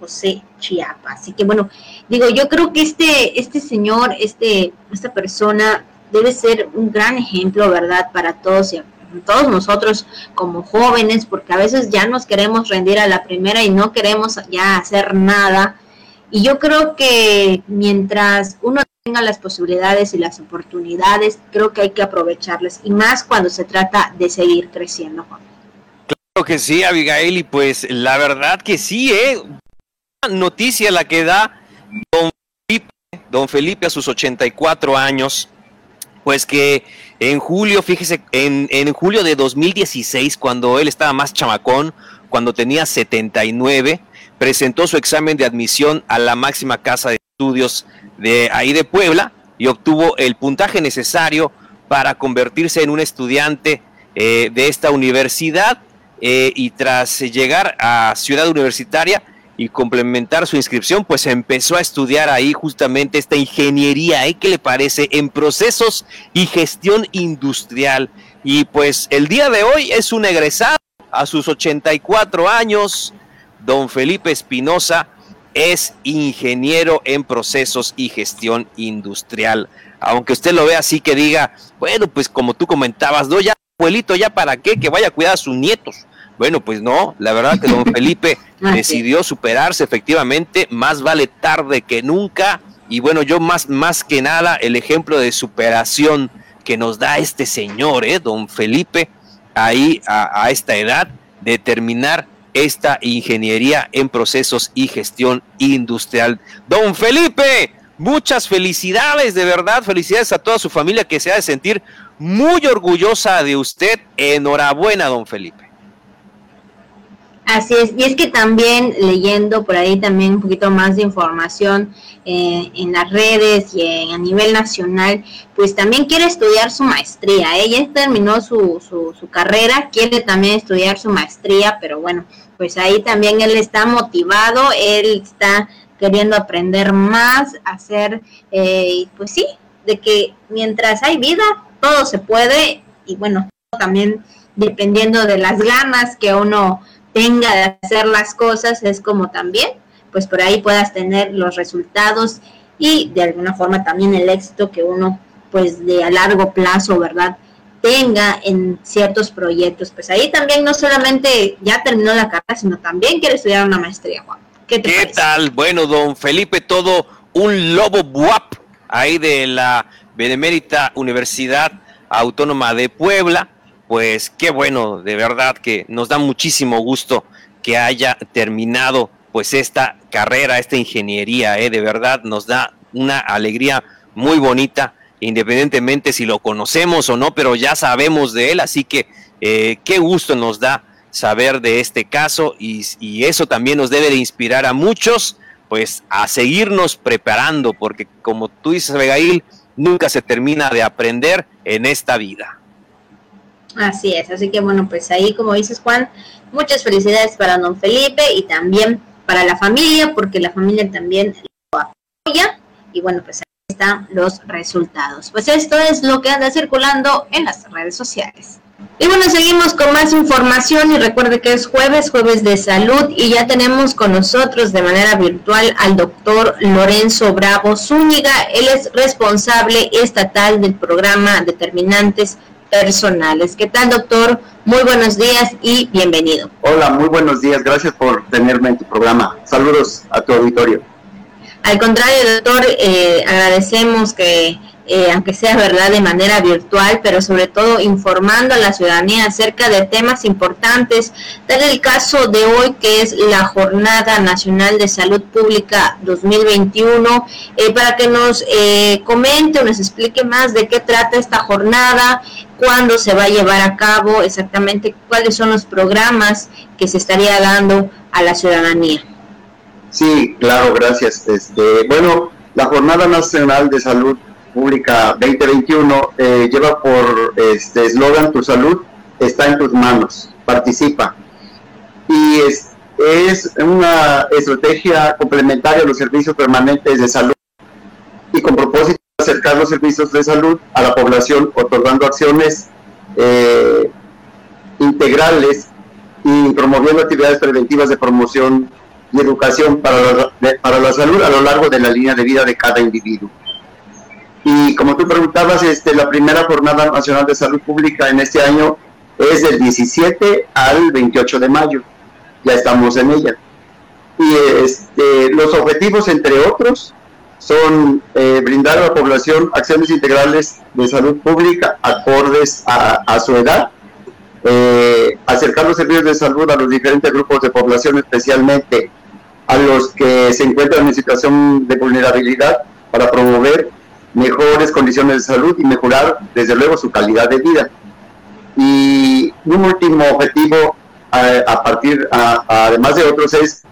José Chiapas. Así que bueno, digo, yo creo que este, este señor, este, esta persona debe ser un gran ejemplo, ¿verdad? Para todos y todos nosotros como jóvenes, porque a veces ya nos queremos rendir a la primera y no queremos ya hacer nada. Y yo creo que mientras uno tenga las posibilidades y las oportunidades, creo que hay que aprovecharlas y más cuando se trata de seguir creciendo, Claro que sí, Abigail, y pues la verdad que sí, ¿eh? Noticia la que da don Felipe, don Felipe a sus 84 años, pues que en julio, fíjese, en, en julio de 2016, cuando él estaba más chamacón, cuando tenía 79, presentó su examen de admisión a la máxima casa de estudios de ahí de Puebla y obtuvo el puntaje necesario para convertirse en un estudiante eh, de esta universidad eh, y tras llegar a Ciudad Universitaria y complementar su inscripción, pues empezó a estudiar ahí justamente esta ingeniería, ¿eh? ¿qué le parece? En procesos y gestión industrial. Y pues el día de hoy es un egresado a sus 84 años, don Felipe Espinosa, es ingeniero en procesos y gestión industrial. Aunque usted lo vea así que diga, bueno, pues como tú comentabas, no, ya, abuelito, ya para qué, que vaya a cuidar a sus nietos. Bueno, pues no, la verdad que don Felipe decidió superarse efectivamente, más vale tarde que nunca. Y bueno, yo más, más que nada el ejemplo de superación que nos da este señor, ¿eh? don Felipe, ahí a, a esta edad, de terminar esta ingeniería en procesos y gestión industrial. Don Felipe, muchas felicidades, de verdad, felicidades a toda su familia que se ha de sentir muy orgullosa de usted. Enhorabuena, don Felipe. Así es, y es que también leyendo por ahí también un poquito más de información eh, en las redes y a nivel nacional, pues también quiere estudiar su maestría. Ella ¿eh? terminó su, su, su, carrera, quiere también estudiar su maestría, pero bueno, pues ahí también él está motivado, él está queriendo aprender más, hacer, eh, pues sí, de que mientras hay vida, todo se puede y bueno, también dependiendo de las ganas que uno tenga de hacer las cosas, es como también, pues por ahí puedas tener los resultados y de alguna forma también el éxito que uno, pues de a largo plazo, ¿verdad? tenga en ciertos proyectos. Pues ahí también no solamente ya terminó la carrera, sino también quiere estudiar una maestría, Juan. ¿Qué, ¿Qué tal? Bueno, don Felipe, todo un lobo buap ahí de la Benemérita Universidad Autónoma de Puebla pues qué bueno, de verdad que nos da muchísimo gusto que haya terminado pues esta carrera, esta ingeniería, ¿eh? de verdad nos da una alegría muy bonita, independientemente si lo conocemos o no, pero ya sabemos de él, así que eh, qué gusto nos da saber de este caso y, eso también nos debe de inspirar a muchos pues a seguirnos preparando, porque como tú dices, Abigail, nunca se termina de aprender en esta vida. Así es, así que bueno, pues ahí como dices Juan, muchas felicidades para don Felipe y también para la familia, porque la familia también lo apoya y bueno, pues ahí están los resultados. Pues esto es lo que anda circulando en las redes sociales. Y bueno, seguimos con más información y recuerde que es jueves, jueves de salud y ya tenemos con nosotros de manera virtual al doctor Lorenzo Bravo Zúñiga. Él es responsable estatal del programa Determinantes personales. ¿Qué tal, doctor? Muy buenos días y bienvenido. Hola, muy buenos días. Gracias por tenerme en tu programa. Saludos a tu auditorio. Al contrario, doctor, eh, agradecemos que eh, aunque sea verdad de manera virtual, pero sobre todo informando a la ciudadanía acerca de temas importantes, tal el caso de hoy que es la Jornada Nacional de Salud Pública 2021, eh, para que nos eh, comente o nos explique más de qué trata esta jornada, cuándo se va a llevar a cabo, exactamente cuáles son los programas que se estaría dando a la ciudadanía. Sí, claro, gracias. Este, bueno, la Jornada Nacional de Salud Pública 2021 eh, lleva por este eslogan Tu salud está en tus manos, participa. Y es, es una estrategia complementaria a los servicios permanentes de salud y con propósito de acercar los servicios de salud a la población, otorgando acciones eh, integrales y promoviendo actividades preventivas de promoción y educación para la, para la salud a lo largo de la línea de vida de cada individuo. Y como tú preguntabas, este, la primera Jornada Nacional de Salud Pública en este año es del 17 al 28 de mayo. Ya estamos en ella. Y este, los objetivos, entre otros, son eh, brindar a la población acciones integrales de salud pública acordes a, su edad, eh, acercar los servicios de salud a los diferentes grupos de población, especialmente a los que se encuentran en situación de vulnerabilidad, para promover mejores condiciones de salud y mejorar, desde luego, su calidad de vida. Y un último objetivo, a, partir, además de otros, es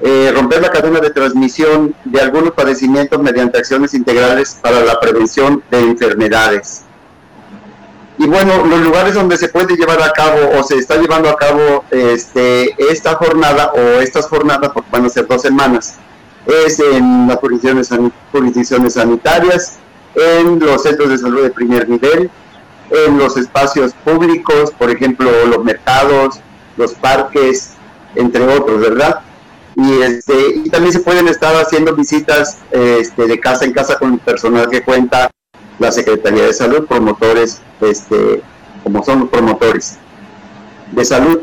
eh, romper la cadena de transmisión de algunos padecimientos mediante acciones integrales para la prevención de enfermedades. Y bueno, los lugares donde se puede llevar a cabo o se está llevando a cabo este, esta jornada o estas jornadas, porque van a ser dos semanas, es en las jurisdicciones, sanitarias, en los centros de salud de primer nivel, en los espacios públicos, por ejemplo, los mercados, los parques, entre otros, ¿verdad? y este y también se pueden estar haciendo visitas este, de casa en casa con el personal que cuenta la Secretaría de Salud, promotores, este, como son los promotores de salud.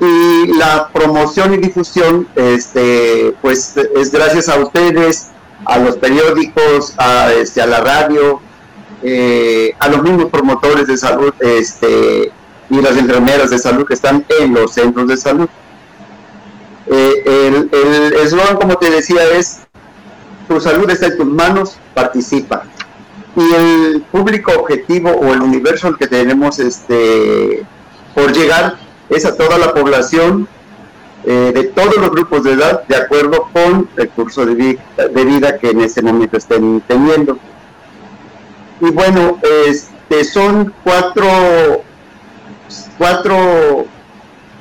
Y la promoción y difusión, este, pues es gracias a ustedes, a los periódicos, a, este, a la radio, eh, a los mismos promotores de salud este, y las enfermeras de salud que están en los centros de salud. Eh, el eslogan, como te decía, es tu salud está en tus manos, participa. Y el público objetivo o el universo al que tenemos este, por llegar es a toda la población eh, de todos los grupos de edad, de acuerdo con el curso de, vida que en este momento estén teniendo. Y bueno, este, son cuatro, cuatro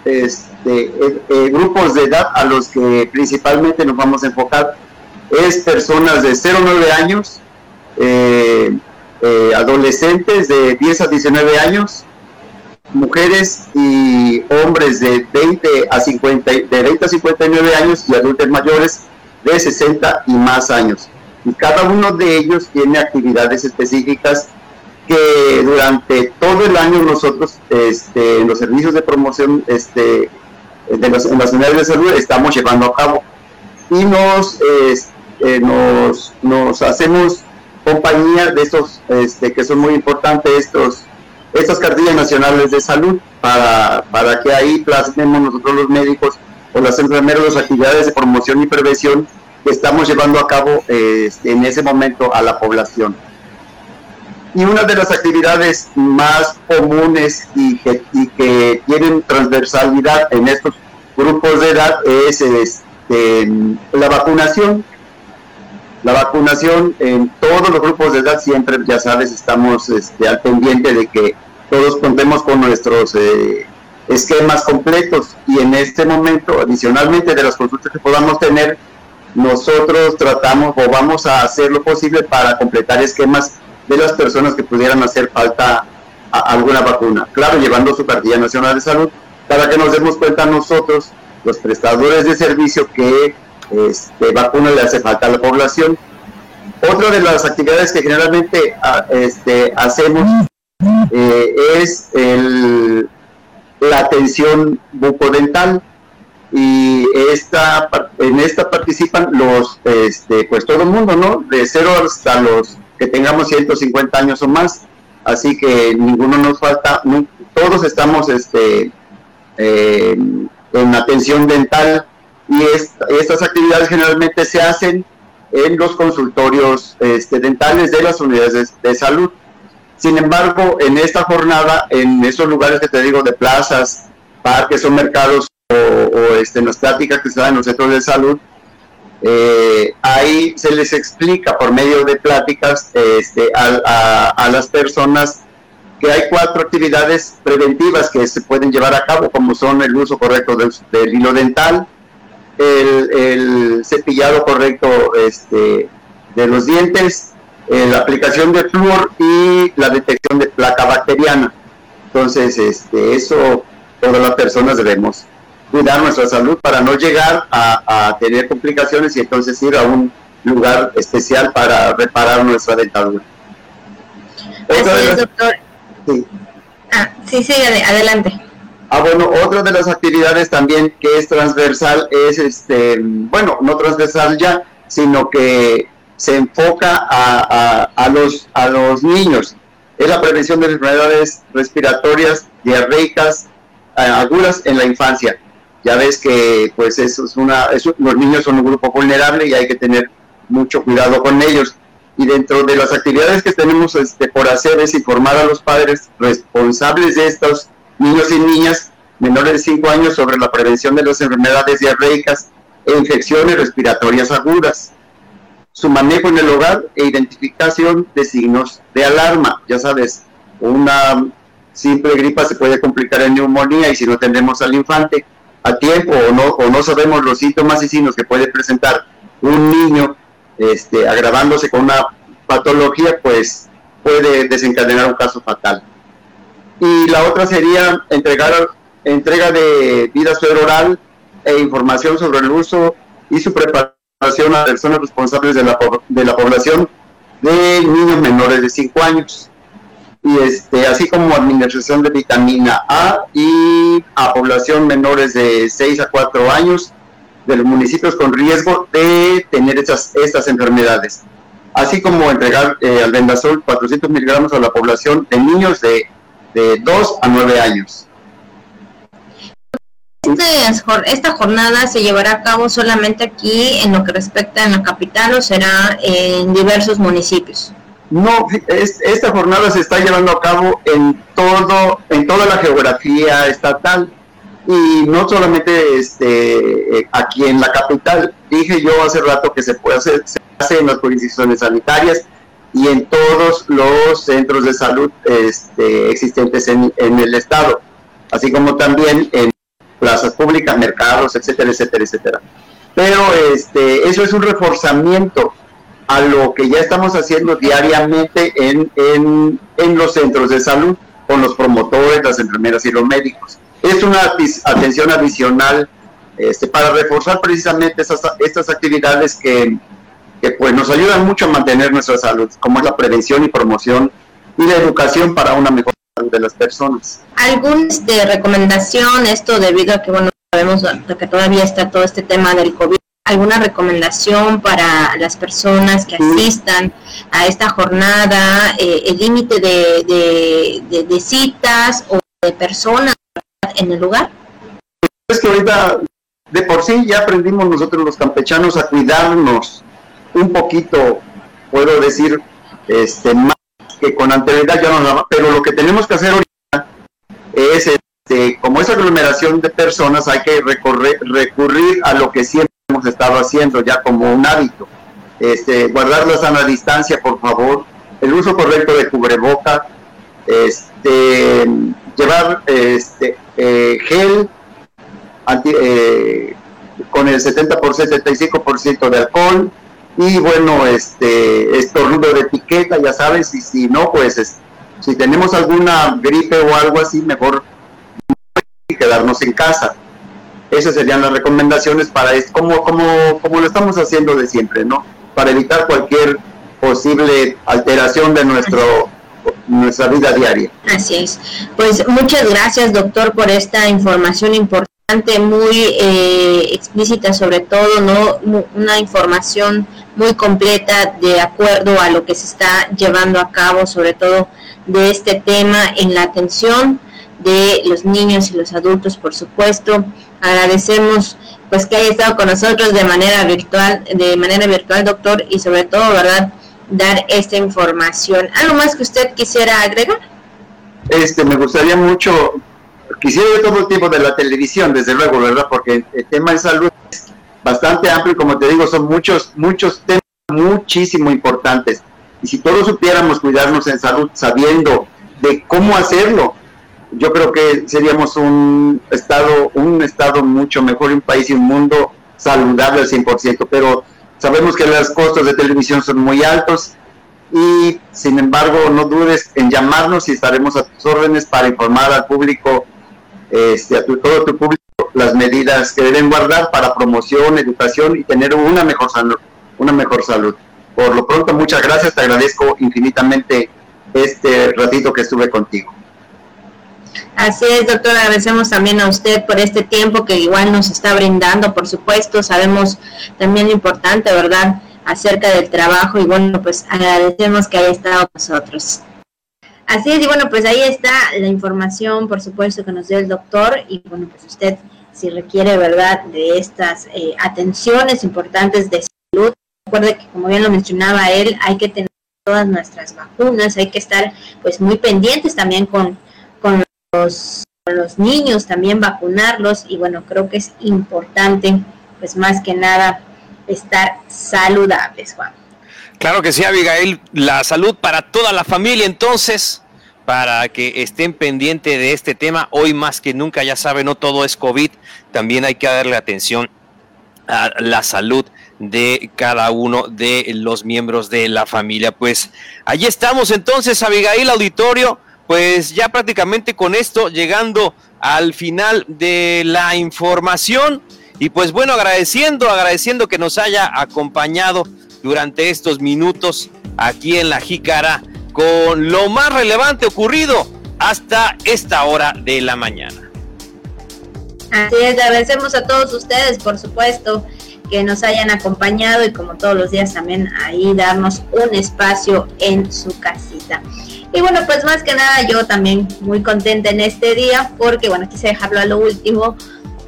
este, eh, eh, grupos de edad a los que principalmente nos vamos a enfocar. Es personas de 0 a 9 años, adolescentes de 10 a 19 años, mujeres y hombres de 20 a 50, de 20 a 59 años y adultos mayores de 60 y más años. Y cada uno de ellos tiene actividades específicas que durante todo el año nosotros este, en los servicios de promoción este, de las, en las unidades de salud estamos llevando a cabo y nos, este, nos, nos hacemos compañía de estos este, que son muy importantes estos estas cartillas nacionales de salud para, para que ahí plasmemos nosotros los médicos o las enfermeras las actividades de promoción y prevención que estamos llevando a cabo este, en ese momento a la población. Y una de las actividades más comunes y que, tienen transversalidad en estos grupos de edad es este, la vacunación. La vacunación en todos los grupos de edad siempre, ya sabes, estamos este, al pendiente de que todos contemos con nuestros eh, esquemas completos y en este momento, adicionalmente de las consultas que podamos tener, nosotros tratamos o vamos a hacer lo posible para completar esquemas de las personas que pudieran hacer falta alguna vacuna. Claro, llevando su cartilla nacional de salud para que nos demos cuenta nosotros, los prestadores de servicio, que este, vacuna le hace falta a la población. Otra de las actividades que generalmente ah, este, hacemos eh, es el, la atención bucodental. Y esta en esta participan los este pues todo el mundo no de cero hasta los que tengamos 150 años o más. Así que ninguno nos falta todos estamos este en atención dental y estas actividades generalmente se hacen en los consultorios este, dentales de las unidades de salud. Sin embargo, en esta jornada, en esos lugares que te digo de plazas, parques o mercados o, este, en las pláticas que se dan en los centros de salud, eh, ahí se les explica por medio de pláticas este, a, las personas que hay cuatro actividades preventivas que se pueden llevar a cabo, como son el uso correcto del, hilo dental, el, cepillado correcto este, de los dientes, eh, la aplicación de flúor y la detección de placa bacteriana. Entonces, este, eso todas las personas debemos cuidar nuestra salud para no llegar a, tener complicaciones y entonces ir a un lugar especial para reparar nuestra dentadura. Así doctor. Sí. Ah, sí, sí, adelante. Ah, bueno, otra de las actividades también que es transversal es, este, bueno, no transversal ya, sino que se enfoca a, los, a los niños. Es la prevención de enfermedades respiratorias, diarreicas, eh, agudas en la infancia. Ya ves que pues eso es una, los niños son un grupo vulnerable y hay que tener mucho cuidado con ellos. Y dentro de las actividades que tenemos este, por hacer es informar a los padres responsables de estos niños y niñas menores de 5 años sobre la prevención de las enfermedades diarreicas e infecciones respiratorias agudas su manejo en el hogar e identificación de signos de alarma. Ya sabes, una simple gripa se puede complicar en neumonía y si no tendremos al infante a tiempo o no, o no sabemos los síntomas y signos que puede presentar un niño este, agravándose con una patología, pues puede desencadenar un caso fatal. Y la otra sería entregar entrega de vida suero oral e información sobre el uso y su preparación a personas responsables de la, de la población de niños menores de 5 años. Y este, así como administración de vitamina A y a población menores de 6 a 4 años de los municipios con riesgo de tener estas, estas enfermedades. Así como entregar eh, al Vendasol 400 miligramos a la población de niños de, de 2 a 9 años. Esta jornada se llevará a cabo solamente aquí en lo que respecta a la capital o será en diversos municipios. No, esta jornada se está llevando a cabo en todo, en toda la geografía estatal y no solamente este, aquí en la capital. Dije yo hace rato que se puede hacer, se hace en las jurisdicciones sanitarias y en todos los centros de salud este, existentes en, en el estado, así como también en plazas públicas, mercados, etcétera, etcétera, etcétera. Pero este, eso es un reforzamiento a lo que ya estamos haciendo diariamente en, en, en los centros de salud con los promotores, las enfermeras y los médicos. Es una atención adicional este, para reforzar precisamente esas, estas actividades que, que pues, nos ayudan mucho a mantener nuestra salud, como es la prevención y promoción y la educación para una mejor de las personas. ¿Alguna este, recomendación, esto debido a que, bueno, sabemos que todavía está todo este tema del COVID, alguna recomendación para las personas que asistan a esta jornada, eh, el límite de, de, citas o de personas en el lugar? Es que ahorita de por sí ya aprendimos nosotros los campechanos a cuidarnos un poquito, puedo decir, este, más que con anterioridad ya no pero lo que tenemos que hacer ahorita es, este, como esa aglomeración de personas, hay que recorrer, recurrir a lo que siempre hemos estado haciendo ya como un hábito. Este, guardar la sana distancia, por favor, el uso correcto de cubreboca, este, llevar este, eh, gel eh, con el 70 por 75% de alcohol, y bueno, este, estornudo de etiqueta, ya sabes, y si no, pues si tenemos alguna gripe o algo así, mejor quedarnos en casa. Esas serían las recomendaciones para esto, como, como, como lo estamos haciendo de siempre, ¿no? Para evitar cualquier posible alteración de nuestro nuestra vida diaria. Así es. Pues muchas gracias, doctor, por esta información importante muy eh, explícita sobre todo, ¿no? Una información muy completa de acuerdo a lo que se está llevando a cabo, sobre todo de este tema en la atención de los niños y los adultos, por supuesto. Agradecemos pues que haya estado con nosotros de manera virtual, de manera virtual, doctor, y sobre todo, ¿verdad?, dar esta información. ¿Algo más que usted quisiera agregar? Este, me gustaría mucho quisiera ver todo el tiempo de la televisión, desde luego, ¿verdad? Porque el tema de salud bastante amplio y como te digo, son muchos, muchos temas muchísimo importantes. Y si todos supiéramos cuidarnos en salud sabiendo de cómo hacerlo, yo creo que seríamos un estado, un estado mucho mejor, un país y un mundo saludable al 100%, pero sabemos que los costos de televisión son muy altos y sin embargo no dudes en llamarnos y estaremos a tus órdenes para informar al público este, a todo tu público las medidas que deben guardar para promoción, educación y tener una mejor salud, una mejor salud. Por lo pronto, muchas gracias, te agradezco infinitamente este ratito que estuve contigo. Así es, doctor, agradecemos también a usted por este tiempo que igual nos está brindando, por supuesto, sabemos también lo importante, ¿verdad?, acerca del trabajo y bueno, pues agradecemos que haya estado nosotros. Así es, y bueno, pues ahí está la información, por supuesto, que nos dio el doctor. Y bueno, pues usted, si requiere, ¿verdad?, de estas eh, atenciones importantes de salud, recuerde que, como bien lo mencionaba él, hay que tener todas nuestras vacunas, hay que estar, pues, muy pendientes también con, con los, los niños, también vacunarlos. Y bueno, creo que es importante, pues, más que nada, estar saludables, Juan. Claro que sí, Abigail. La salud para toda la familia, entonces, para que estén pendientes de este tema. Hoy más que nunca, ya saben, no todo es COVID. También hay que darle atención a la salud de cada uno de los miembros de la familia. Pues allí estamos entonces, Abigail Auditorio. Pues ya prácticamente con esto llegando al final de la información. Y pues bueno, agradeciendo, agradeciendo que nos haya acompañado durante estos minutos aquí en la Jícara con lo más relevante ocurrido hasta esta hora de la mañana. Así es, agradecemos a todos ustedes, por supuesto, que nos hayan acompañado y como todos los días también ahí darnos un espacio en su casita. Y bueno, pues más que nada yo también muy contenta en este día porque bueno, quise dejarlo a lo último,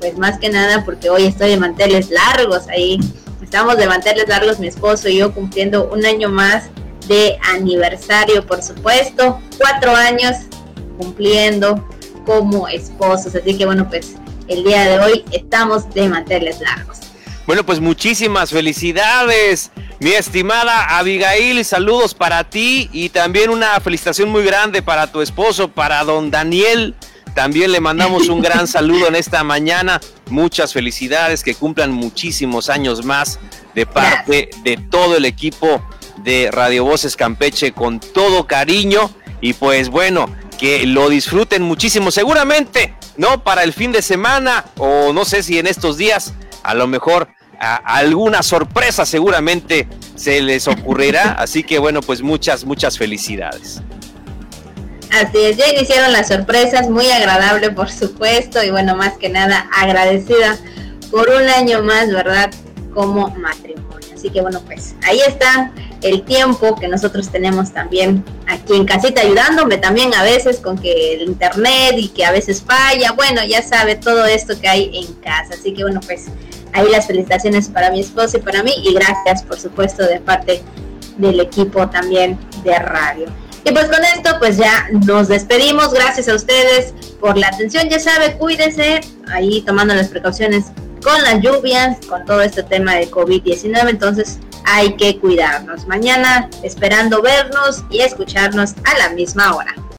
pues más que nada porque hoy estoy de manteles largos ahí. Estamos de manteles largos mi esposo y yo cumpliendo un año más de aniversario, por supuesto, cuatro años cumpliendo como esposos. Así que bueno, pues el día de hoy estamos de manteles largos. Bueno, pues muchísimas felicidades, mi estimada Abigail, saludos para ti y también una felicitación muy grande para tu esposo, para don Daniel. También le mandamos un gran saludo en esta mañana. Muchas felicidades, que cumplan muchísimos años más de parte de todo el equipo de Radio Voces Campeche con todo cariño. Y pues bueno, que lo disfruten muchísimo. Seguramente, ¿no? Para el fin de semana o no sé si en estos días a lo mejor alguna sorpresa seguramente se les ocurrirá. Así que bueno, pues muchas, muchas felicidades. Así es, ya iniciaron las sorpresas, muy agradable por supuesto y bueno, más que nada agradecida por un año más, ¿verdad? Como matrimonio. Así que bueno, pues ahí está el tiempo que nosotros tenemos también aquí en casita, ayudándome también a veces con que el internet y que a veces falla. Bueno, ya sabe todo esto que hay en casa. Así que bueno, pues ahí las felicitaciones para mi esposo y para mí y gracias por supuesto de parte del equipo también de radio. Y pues con esto pues ya nos despedimos, gracias a ustedes por la atención, ya sabe, cuídese ahí tomando las precauciones con las lluvias, con todo este tema de COVID-19, entonces hay que cuidarnos. Mañana esperando vernos y escucharnos a la misma hora.